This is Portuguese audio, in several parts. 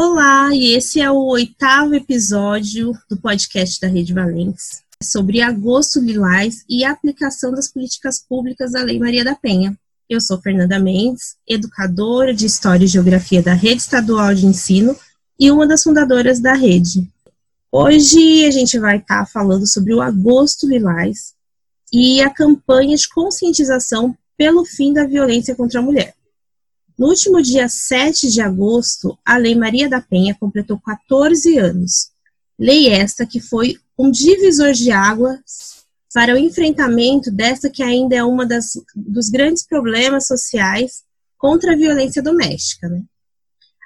Olá, e esse é o oitavo episódio do podcast da Rede Valentes sobre agosto lilás e a aplicação das políticas públicas da Lei Maria da Penha. Eu sou Fernanda Mendes, educadora de História e Geografia da Rede Estadual de Ensino e uma das fundadoras da rede. Hoje a gente vai estar falando sobre o agosto lilás e a campanha de conscientização pelo fim da violência contra a mulher. No último dia 7 de agosto, a Lei Maria da Penha completou 14 anos. Lei esta que foi um divisor de águas para o enfrentamento dessa que ainda é uma das, dos grandes problemas sociais contra a violência doméstica. Né?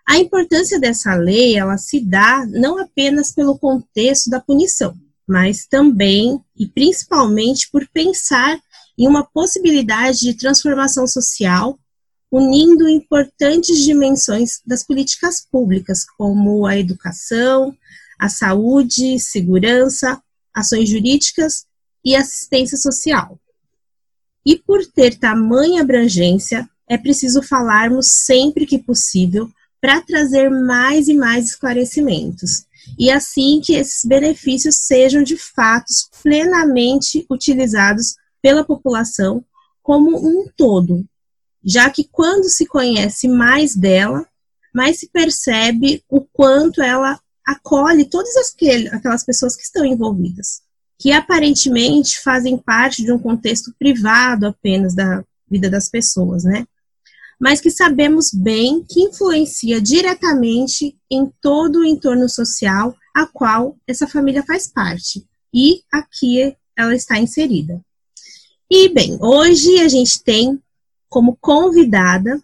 A importância dessa lei, ela se dá não apenas pelo contexto da punição, mas também e principalmente por pensar em uma possibilidade de transformação social unindo importantes dimensões das políticas públicas, como a educação, a saúde, segurança, ações jurídicas e assistência social. E por ter tamanha abrangência, é preciso falarmos sempre que possível para trazer mais e mais esclarecimentos, e assim que esses benefícios sejam de fato plenamente utilizados pela população como um todo, já que quando se conhece mais dela, mais se percebe o quanto ela acolhe todas aquelas pessoas que estão envolvidas, que aparentemente fazem parte de um contexto privado apenas da vida das pessoas, né? Mas que sabemos bem que influencia diretamente em todo o entorno social a qual essa família faz parte e aqui ela está inserida. E bem, hoje a gente tem como convidada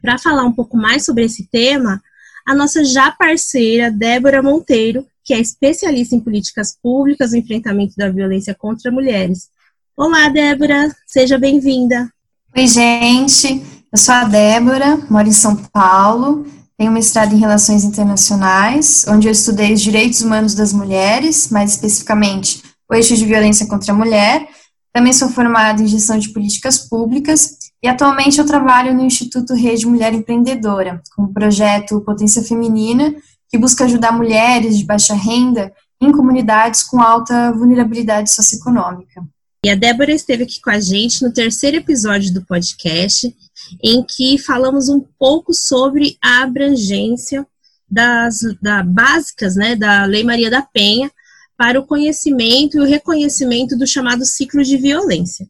para falar um pouco mais sobre esse tema a nossa já parceira Débora Monteiro, que é especialista em políticas públicas no enfrentamento da violência contra mulheres. Olá, Débora, seja bem-vinda. Oi, gente. Eu sou a Débora, moro em São Paulo, tenho mestrado em Relações Internacionais, onde eu estudei os direitos humanos das mulheres, mais especificamente o eixo de violência contra a mulher, também sou formada em gestão de políticas públicas e atualmente eu trabalho no Instituto Rede Mulher Empreendedora, com o projeto Potência Feminina, que busca ajudar mulheres de baixa renda em comunidades com alta vulnerabilidade socioeconômica. E a Débora esteve aqui com a gente no terceiro episódio do podcast, em que falamos um pouco sobre a abrangência das da, básicas né, da Lei Maria da Penha para o conhecimento e o reconhecimento do chamado ciclo de violência.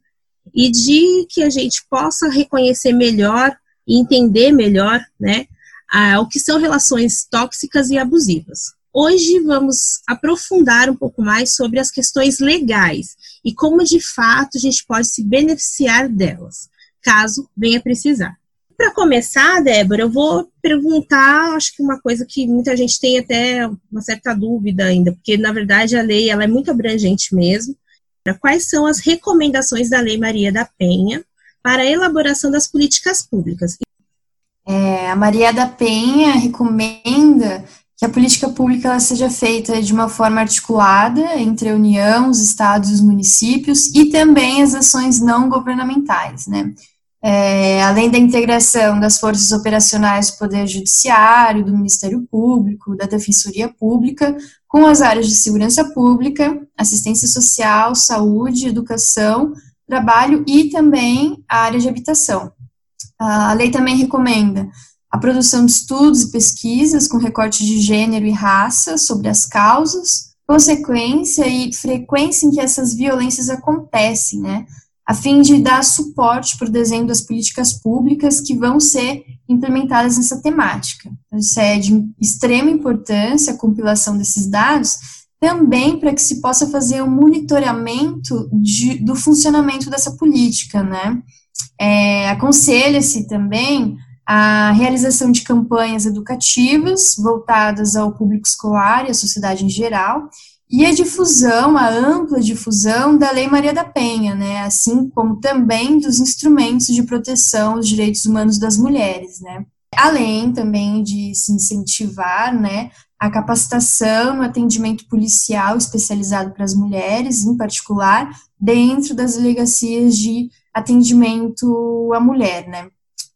E de que a gente possa reconhecer melhor e entender melhor né, o que são relações tóxicas e abusivas. Hoje vamos aprofundar um pouco mais sobre as questões legais e como de fato a gente pode se beneficiar delas, caso venha precisar. Para começar, Débora, eu vou perguntar, acho que uma coisa que muita gente tem até uma certa dúvida ainda, porque na verdade a lei ela é muito abrangente mesmo. Quais são as recomendações da Lei Maria da Penha para a elaboração das políticas públicas? É, a Maria da Penha recomenda que a política pública seja feita de uma forma articulada entre a União, os estados e os municípios e também as ações não governamentais, né? É, além da integração das forças operacionais do Poder Judiciário, do Ministério Público, da Defensoria Pública, com as áreas de segurança pública, assistência social, saúde, educação, trabalho e também a área de habitação. A lei também recomenda a produção de estudos e pesquisas com recorte de gênero e raça sobre as causas, consequência e frequência em que essas violências acontecem, né? A fim de dar suporte para o desenho das políticas públicas que vão ser implementadas nessa temática. Então, isso é de extrema importância, a compilação desses dados, também para que se possa fazer um monitoramento de, do funcionamento dessa política, né? É, Aconselha-se também a realização de campanhas educativas voltadas ao público escolar e à sociedade em geral, e a difusão, a ampla difusão da Lei Maria da Penha, né, assim como também dos instrumentos de proteção aos direitos humanos das mulheres, né, além também de se incentivar, né, a capacitação no atendimento policial especializado para as mulheres, em particular, dentro das delegacias de atendimento à mulher, né.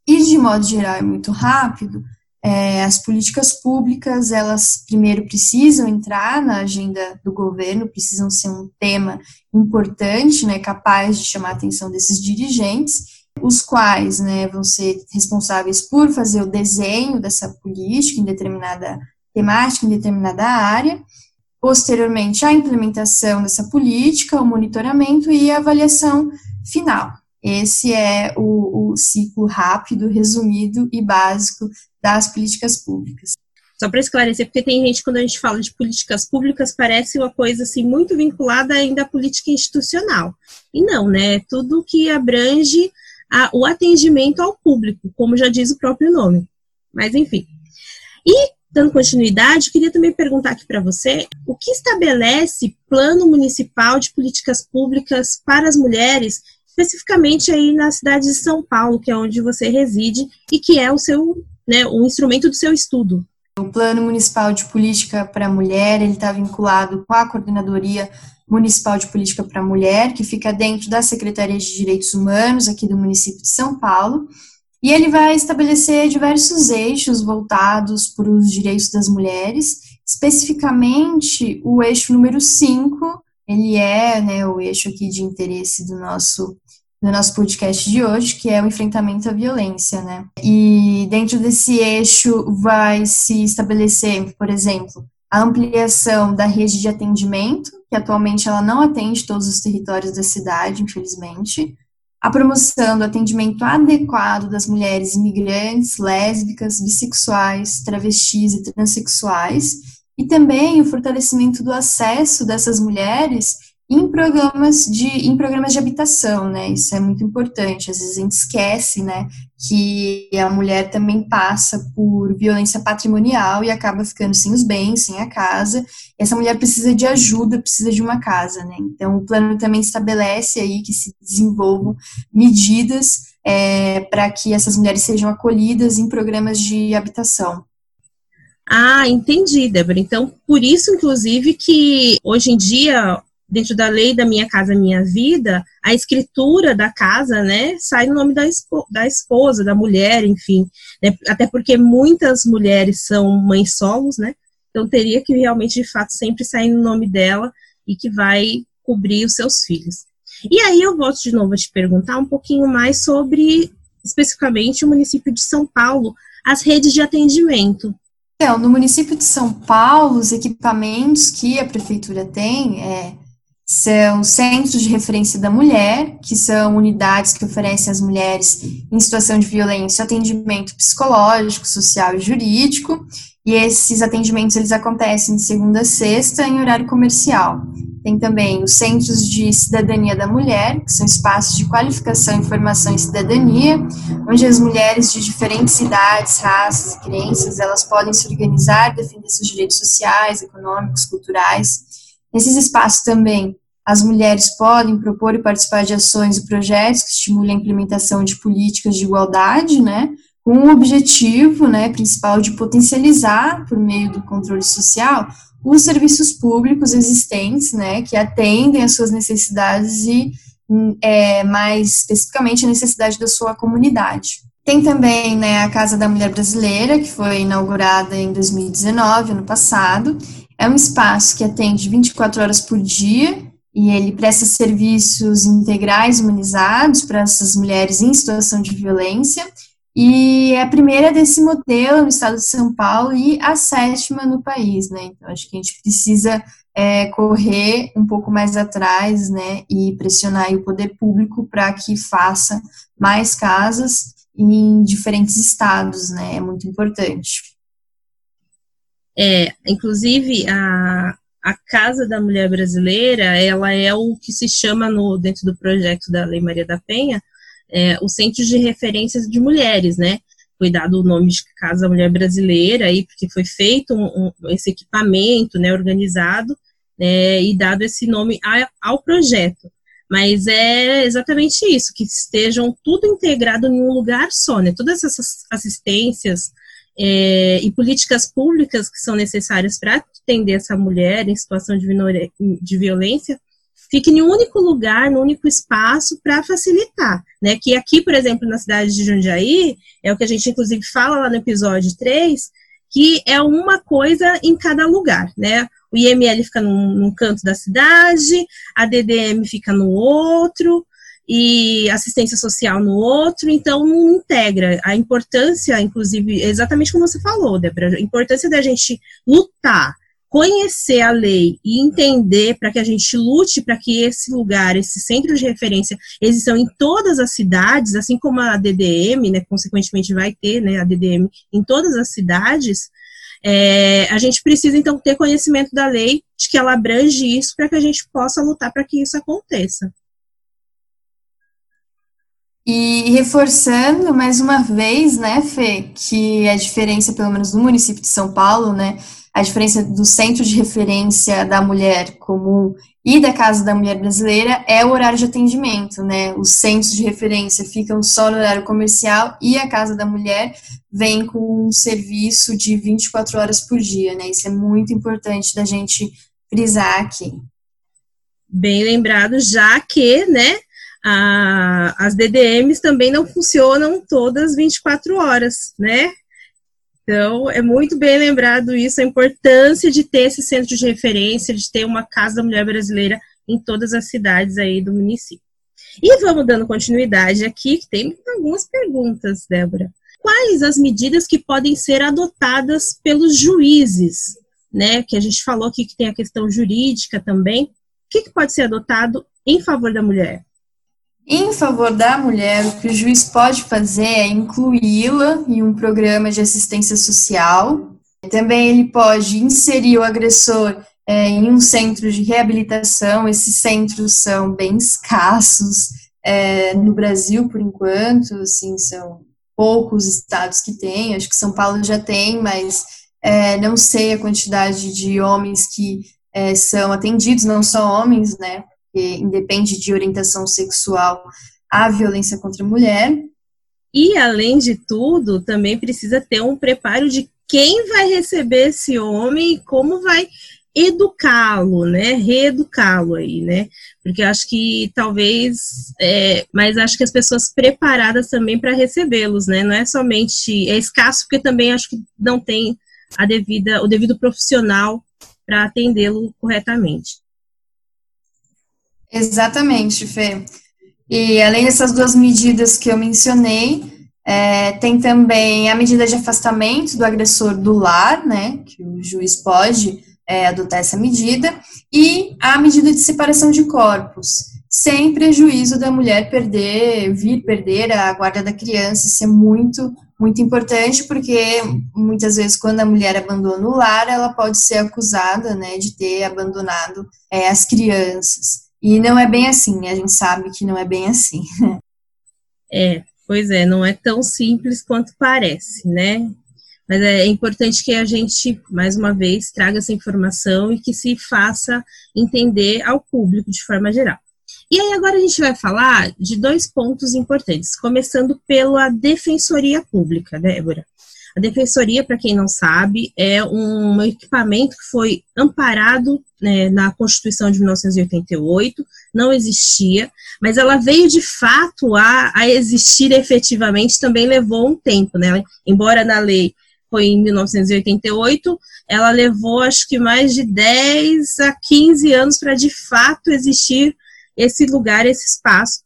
E de modo geral, é muito rápido, é, as políticas públicas, elas primeiro precisam entrar na agenda do governo, precisam ser um tema importante, né, capaz de chamar a atenção desses dirigentes, os quais né, vão ser responsáveis por fazer o desenho dessa política em determinada temática, em determinada área, posteriormente a implementação dessa política, o monitoramento e a avaliação final. Esse é o, o ciclo rápido, resumido e básico das políticas públicas. Só para esclarecer, porque tem gente, quando a gente fala de políticas públicas, parece uma coisa assim muito vinculada ainda à política institucional. E não, né? É tudo que abrange a, o atendimento ao público, como já diz o próprio nome. Mas enfim. E, dando continuidade, queria também perguntar aqui para você o que estabelece plano municipal de políticas públicas para as mulheres, especificamente aí na cidade de São Paulo, que é onde você reside e que é o seu, né, o instrumento do seu estudo. O Plano Municipal de Política para a Mulher, ele está vinculado com a Coordenadoria Municipal de Política para a Mulher, que fica dentro da Secretaria de Direitos Humanos aqui do município de São Paulo, e ele vai estabelecer diversos eixos voltados para os direitos das mulheres, especificamente o eixo número 5, ele é né, o eixo aqui de interesse do nosso do nosso podcast de hoje, que é o enfrentamento à violência, né? E dentro desse eixo vai se estabelecer, por exemplo, a ampliação da rede de atendimento, que atualmente ela não atende todos os territórios da cidade, infelizmente, a promoção do atendimento adequado das mulheres imigrantes, lésbicas, bissexuais, travestis e transexuais, e também o fortalecimento do acesso dessas mulheres em programas de em programas de habitação, né? Isso é muito importante. Às vezes a gente esquece, né, que a mulher também passa por violência patrimonial e acaba ficando sem os bens, sem a casa. Essa mulher precisa de ajuda, precisa de uma casa, né? Então o plano também estabelece aí que se desenvolvam medidas é, para que essas mulheres sejam acolhidas em programas de habitação. Ah, entendi, Débora. Então, por isso, inclusive, que hoje em dia dentro da lei da Minha Casa Minha Vida, a escritura da casa, né, sai no nome da, espo da esposa, da mulher, enfim. Né, até porque muitas mulheres são mães solos, né? Então teria que realmente, de fato, sempre sair no nome dela e que vai cobrir os seus filhos. E aí eu volto de novo a te perguntar um pouquinho mais sobre, especificamente, o município de São Paulo, as redes de atendimento. Então, no município de São Paulo, os equipamentos que a prefeitura tem é são centros de referência da mulher, que são unidades que oferecem às mulheres em situação de violência atendimento psicológico, social e jurídico, e esses atendimentos eles acontecem de segunda a sexta em horário comercial. Tem também os centros de cidadania da mulher, que são espaços de qualificação, informação e cidadania, onde as mulheres de diferentes idades, raças e crenças, elas podem se organizar, defender seus direitos sociais, econômicos, culturais Nesses espaços também, as mulheres podem propor e participar de ações e projetos que estimulem a implementação de políticas de igualdade, né, com o objetivo, né, principal de potencializar, por meio do controle social, os serviços públicos existentes, né, que atendem às suas necessidades e, é, mais especificamente, a necessidade da sua comunidade. Tem também né, a Casa da Mulher Brasileira, que foi inaugurada em 2019, ano passado, é um espaço que atende 24 horas por dia e ele presta serviços integrais humanizados para essas mulheres em situação de violência. E é a primeira desse modelo no estado de São Paulo e a sétima no país, né? Então, acho que a gente precisa é, correr um pouco mais atrás, né? E pressionar o poder público para que faça mais casas em diferentes estados, né? É muito importante. É, inclusive, a, a Casa da Mulher Brasileira, ela é o que se chama no, dentro do projeto da Lei Maria da Penha, é, o Centro de Referências de Mulheres, né? Foi dado o nome de Casa da Mulher Brasileira, aí, porque foi feito um, um, esse equipamento, né, organizado, né, e dado esse nome a, ao projeto. Mas é exatamente isso, que estejam tudo integrado em um lugar só, né? Todas essas assistências, é, e políticas públicas que são necessárias para atender essa mulher em situação de, de violência fique em um único lugar, no único espaço, para facilitar. Né? Que aqui, por exemplo, na cidade de Jundiaí, é o que a gente inclusive fala lá no episódio 3, que é uma coisa em cada lugar, né? O IML fica num, num canto da cidade, a DDM fica no outro, e assistência social no outro, então não integra. A importância, inclusive, exatamente como você falou, Débora, a importância da gente lutar conhecer a lei e entender para que a gente lute para que esse lugar, esse centro de referência, existam em todas as cidades, assim como a DDM, né, consequentemente vai ter né, a DDM em todas as cidades, é, a gente precisa então ter conhecimento da lei, de que ela abrange isso para que a gente possa lutar para que isso aconteça. E reforçando mais uma vez, né, Fê, que a diferença, pelo menos no município de São Paulo, né, a diferença do centro de referência da mulher comum e da Casa da Mulher Brasileira é o horário de atendimento, né? Os centros de referência ficam só no horário comercial e a Casa da Mulher vem com um serviço de 24 horas por dia, né? Isso é muito importante da gente frisar aqui. Bem lembrado, já que, né, a, as DDMs também não funcionam todas 24 horas, né? Então, é muito bem lembrado isso, a importância de ter esse centro de referência, de ter uma Casa da Mulher Brasileira em todas as cidades aí do município. E vamos dando continuidade aqui, que tem algumas perguntas, Débora. Quais as medidas que podem ser adotadas pelos juízes, né? Que a gente falou aqui que tem a questão jurídica também. O que, que pode ser adotado em favor da mulher? Em favor da mulher, o que o juiz pode fazer é incluí-la em um programa de assistência social. Também ele pode inserir o agressor é, em um centro de reabilitação. Esses centros são bem escassos é, no Brasil, por enquanto, assim, são poucos estados que têm. Acho que São Paulo já tem, mas é, não sei a quantidade de homens que é, são atendidos, não só homens, né? Porque independe de orientação sexual a violência contra a mulher. E, além de tudo, também precisa ter um preparo de quem vai receber esse homem e como vai educá-lo, né? Reeducá-lo aí, né? Porque acho que talvez, é, mas acho que as pessoas preparadas também para recebê-los, né? Não é somente é escasso porque também acho que não tem a devida o devido profissional para atendê-lo corretamente. Exatamente, Fê. E além dessas duas medidas que eu mencionei, é, tem também a medida de afastamento do agressor do lar, né, que o juiz pode é, adotar essa medida, e a medida de separação de corpos, sem prejuízo da mulher perder, vir perder a guarda da criança, isso é muito, muito importante, porque muitas vezes quando a mulher abandona o lar, ela pode ser acusada, né, de ter abandonado é, as crianças. E não é bem assim, a gente sabe que não é bem assim. É, pois é, não é tão simples quanto parece, né? Mas é importante que a gente, mais uma vez, traga essa informação e que se faça entender ao público de forma geral. E aí agora a gente vai falar de dois pontos importantes, começando pela Defensoria Pública, Débora. A Defensoria, para quem não sabe, é um equipamento que foi amparado né, na Constituição de 1988, não existia, mas ela veio de fato a, a existir efetivamente, também levou um tempo, né? Embora na lei foi em 1988, ela levou acho que mais de 10 a 15 anos para de fato existir esse lugar, esse espaço.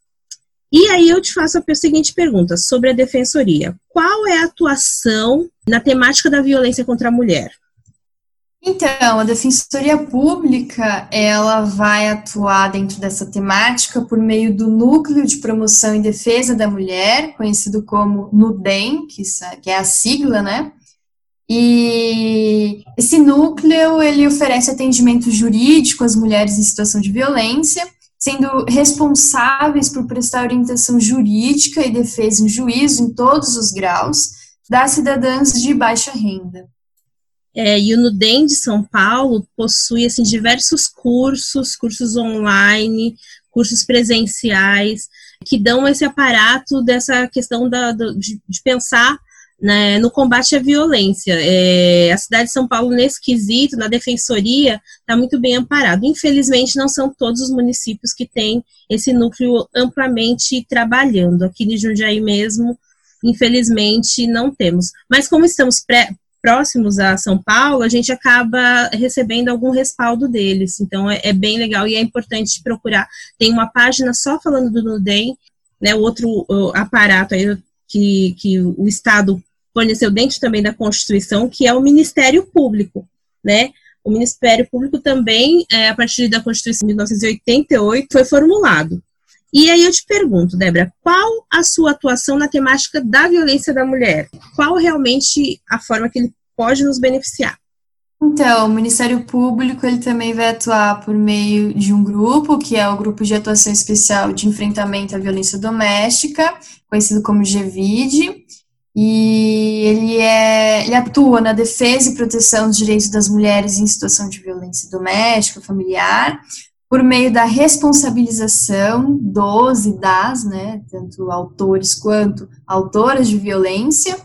E aí eu te faço a seguinte pergunta sobre a defensoria: qual é a atuação na temática da violência contra a mulher? Então, a Defensoria Pública, ela vai atuar dentro dessa temática por meio do Núcleo de Promoção e Defesa da Mulher, conhecido como NUDEM, que é a sigla, né? E esse núcleo, ele oferece atendimento jurídico às mulheres em situação de violência, sendo responsáveis por prestar orientação jurídica e defesa em juízo em todos os graus das cidadãs de baixa renda. É, e o Nudem de São Paulo possui assim, diversos cursos, cursos online, cursos presenciais, que dão esse aparato dessa questão da, de, de pensar né, no combate à violência. É, a cidade de São Paulo, nesse quesito, na defensoria, está muito bem amparado. Infelizmente, não são todos os municípios que têm esse núcleo amplamente trabalhando. Aqui em Jundiaí mesmo, infelizmente, não temos. Mas como estamos pré, próximos a São Paulo, a gente acaba recebendo algum respaldo deles. Então, é, é bem legal e é importante procurar. Tem uma página só falando do Nudem, né, o outro o aparato aí que, que o Estado forneceu dentro também da Constituição, que é o Ministério Público, né? O Ministério Público também, é, a partir da Constituição de 1988, foi formulado. E aí eu te pergunto, Débora, qual a sua atuação na temática da violência da mulher? Qual realmente a forma que ele pode nos beneficiar? Então, o Ministério Público ele também vai atuar por meio de um grupo, que é o Grupo de Atuação Especial de Enfrentamento à Violência Doméstica, conhecido como GVID, e ele, é, ele atua na defesa e proteção dos direitos das mulheres em situação de violência doméstica, familiar, por meio da responsabilização dos e das, né, tanto autores quanto autoras de violência,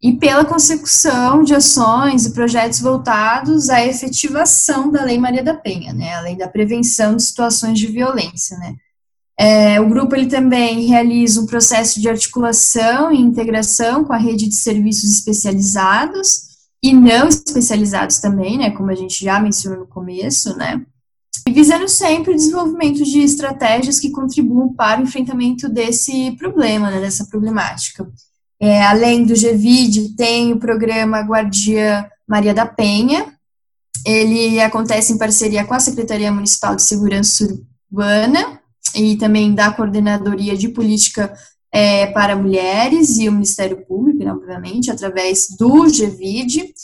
e pela consecução de ações e projetos voltados à efetivação da Lei Maria da Penha, né, além da prevenção de situações de violência, né. É, o grupo ele também realiza um processo de articulação e integração com a rede de serviços especializados e não especializados também, né, como a gente já mencionou no começo, né, e visando sempre o desenvolvimento de estratégias que contribuam para o enfrentamento desse problema, né, dessa problemática. É, além do GVID, tem o programa Guardia Maria da Penha. Ele acontece em parceria com a Secretaria Municipal de Segurança Urbana e também da Coordenadoria de Política é, para Mulheres e o Ministério Público, né, obviamente, através do GVID.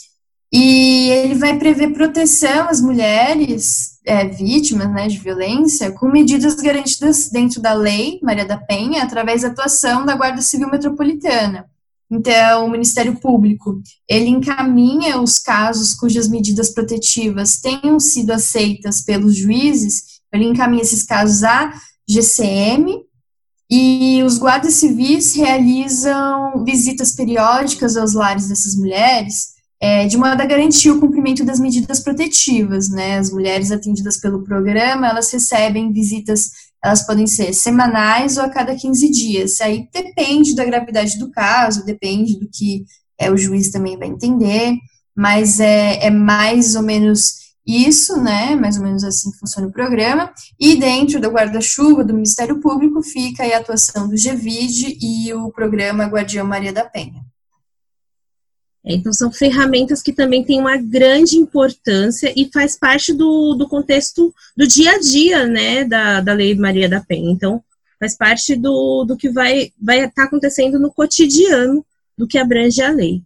E ele vai prever proteção às mulheres é, vítimas né, de violência com medidas garantidas dentro da lei Maria da Penha, através da atuação da Guarda Civil Metropolitana. Então, o Ministério Público, ele encaminha os casos cujas medidas protetivas tenham sido aceitas pelos juízes, ele encaminha esses casos à GCM, e os guardas civis realizam visitas periódicas aos lares dessas mulheres, é, de modo a garantir o cumprimento das medidas protetivas, né? As mulheres atendidas pelo programa, elas recebem visitas, elas podem ser semanais ou a cada 15 dias. Aí depende da gravidade do caso, depende do que é, o juiz também vai entender, mas é, é mais ou menos isso, né? Mais ou menos assim funciona o programa. E dentro do guarda-chuva do Ministério Público fica a atuação do GVID e o programa Guardião Maria da Penha. Então, são ferramentas que também têm uma grande importância e faz parte do, do contexto do dia a dia, né, da, da Lei Maria da Penha. Então, faz parte do, do que vai vai estar tá acontecendo no cotidiano do que abrange a lei.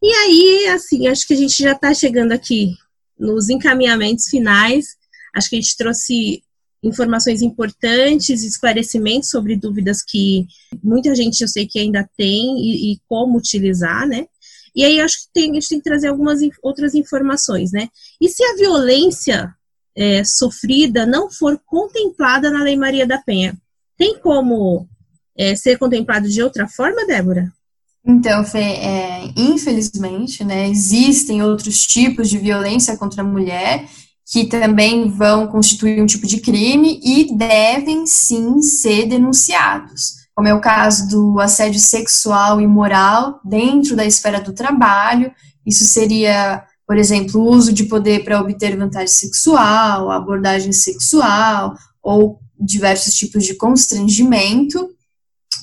E aí, assim, acho que a gente já está chegando aqui nos encaminhamentos finais. Acho que a gente trouxe informações importantes, esclarecimentos sobre dúvidas que muita gente eu sei que ainda tem e, e como utilizar, né? E aí acho que tem, a gente tem que trazer algumas outras informações, né? E se a violência é, sofrida não for contemplada na Lei Maria da Penha, tem como é, ser contemplado de outra forma, Débora? Então, Fê, é, infelizmente, né, existem outros tipos de violência contra a mulher que também vão constituir um tipo de crime e devem sim ser denunciados como é o caso do assédio sexual e moral dentro da esfera do trabalho. Isso seria, por exemplo, o uso de poder para obter vantagem sexual, abordagem sexual ou diversos tipos de constrangimento.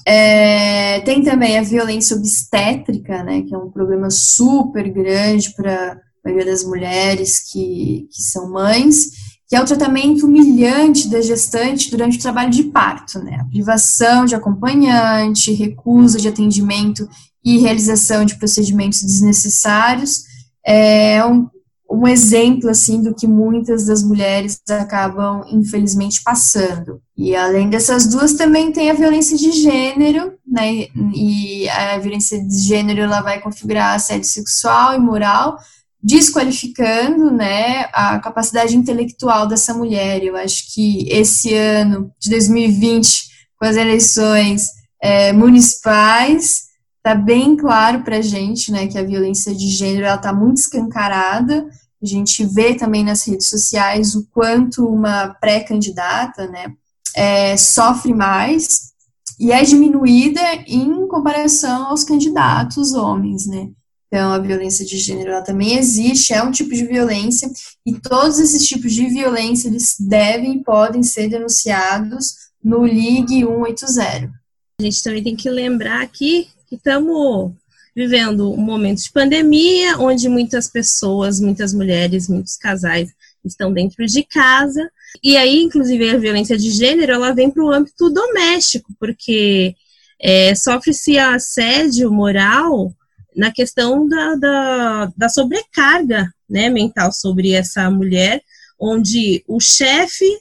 É, tem também a violência obstétrica, né, que é um problema super grande para a maioria das mulheres que, que são mães que é o tratamento humilhante da gestante durante o trabalho de parto, né? A privação de acompanhante, recusa de atendimento e realização de procedimentos desnecessários é um, um exemplo assim do que muitas das mulheres acabam infelizmente passando. E além dessas duas também tem a violência de gênero, né? E a violência de gênero ela vai configurar assédio sexual e moral, desqualificando né, a capacidade intelectual dessa mulher. Eu acho que esse ano de 2020, com as eleições é, municipais, tá bem claro para gente, né, que a violência de gênero ela tá muito escancarada. A gente vê também nas redes sociais o quanto uma pré-candidata, né, é, sofre mais e é diminuída em comparação aos candidatos homens, né. Então, a violência de gênero também existe, é um tipo de violência, e todos esses tipos de violência eles devem e podem ser denunciados no Ligue 180. A gente também tem que lembrar aqui que estamos vivendo um momento de pandemia, onde muitas pessoas, muitas mulheres, muitos casais estão dentro de casa. E aí, inclusive, a violência de gênero, ela vem para o âmbito doméstico, porque é, sofre-se assédio moral na questão da, da, da sobrecarga né, mental sobre essa mulher, onde o chefe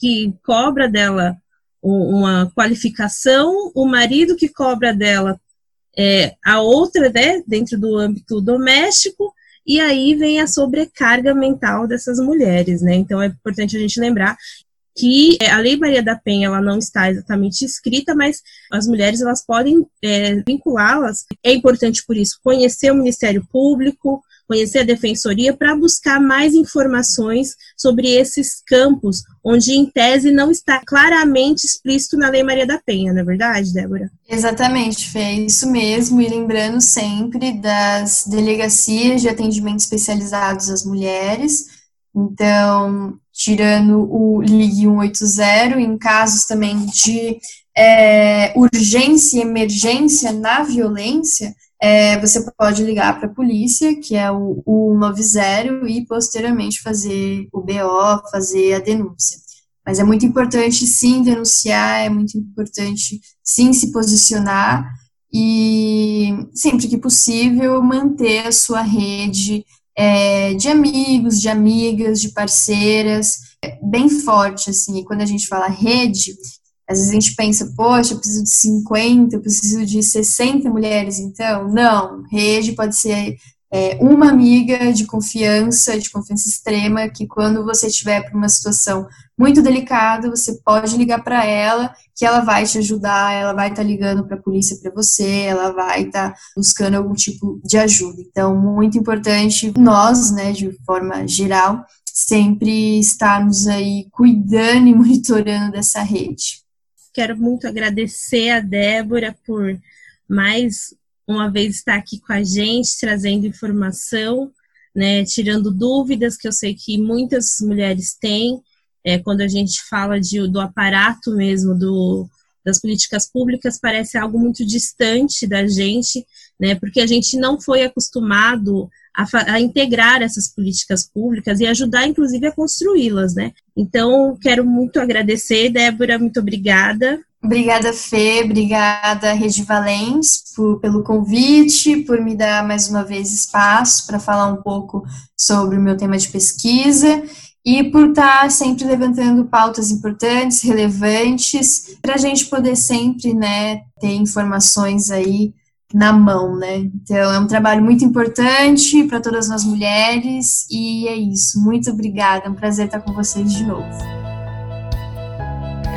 que cobra dela uma qualificação, o marido que cobra dela é, a outra, né, dentro do âmbito doméstico, e aí vem a sobrecarga mental dessas mulheres, né? Então é importante a gente lembrar que é, a Lei Maria da Penha ela não está exatamente escrita, mas as mulheres elas podem é, vinculá-las. É importante por isso conhecer o Ministério Público, conhecer a Defensoria para buscar mais informações sobre esses campos, onde em tese não está claramente explícito na Lei Maria da Penha, não é verdade, Débora? Exatamente, Fê, é isso mesmo, e lembrando sempre das delegacias de atendimento especializados às mulheres, então, tirando o Ligue 180, em casos também de é, urgência e emergência na violência, é, você pode ligar para a polícia, que é o 190, e posteriormente fazer o BO, fazer a denúncia. Mas é muito importante sim denunciar, é muito importante sim se posicionar e sempre que possível manter a sua rede é, de amigos, de amigas, de parceiras, é bem forte, assim, e quando a gente fala rede, às vezes a gente pensa, poxa, eu preciso de 50, eu preciso de 60 mulheres, então, não, rede pode ser é, uma amiga de confiança, de confiança extrema, que quando você estiver para uma situação muito delicada, você pode ligar para ela, que ela vai te ajudar, ela vai estar tá ligando para a polícia para você, ela vai estar tá buscando algum tipo de ajuda. Então, muito importante nós, né, de forma geral, sempre estarmos aí cuidando e monitorando dessa rede. Quero muito agradecer a Débora por mais uma vez estar aqui com a gente, trazendo informação, né, tirando dúvidas que eu sei que muitas mulheres têm, é, quando a gente fala de, do aparato mesmo do, das políticas públicas, parece algo muito distante da gente, né, porque a gente não foi acostumado a, a integrar essas políticas públicas e ajudar, inclusive, a construí-las, né. Então, quero muito agradecer, Débora, muito obrigada. Obrigada, Fê, obrigada, Rede Valens, por, pelo convite, por me dar mais uma vez espaço para falar um pouco sobre o meu tema de pesquisa e por estar sempre levantando pautas importantes, relevantes, para a gente poder sempre né, ter informações aí na mão, né? Então é um trabalho muito importante para todas nós mulheres e é isso. Muito obrigada, é um prazer estar com vocês de novo.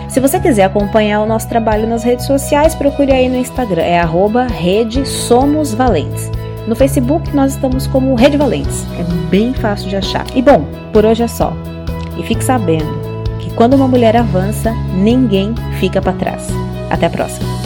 Se você quiser acompanhar o nosso trabalho nas redes sociais, procure aí no Instagram, é arroba Rede Somos Valentes. No Facebook nós estamos como Rede Valentes, é bem fácil de achar. E bom, por hoje é só. E fique sabendo que quando uma mulher avança, ninguém fica para trás. Até a próxima!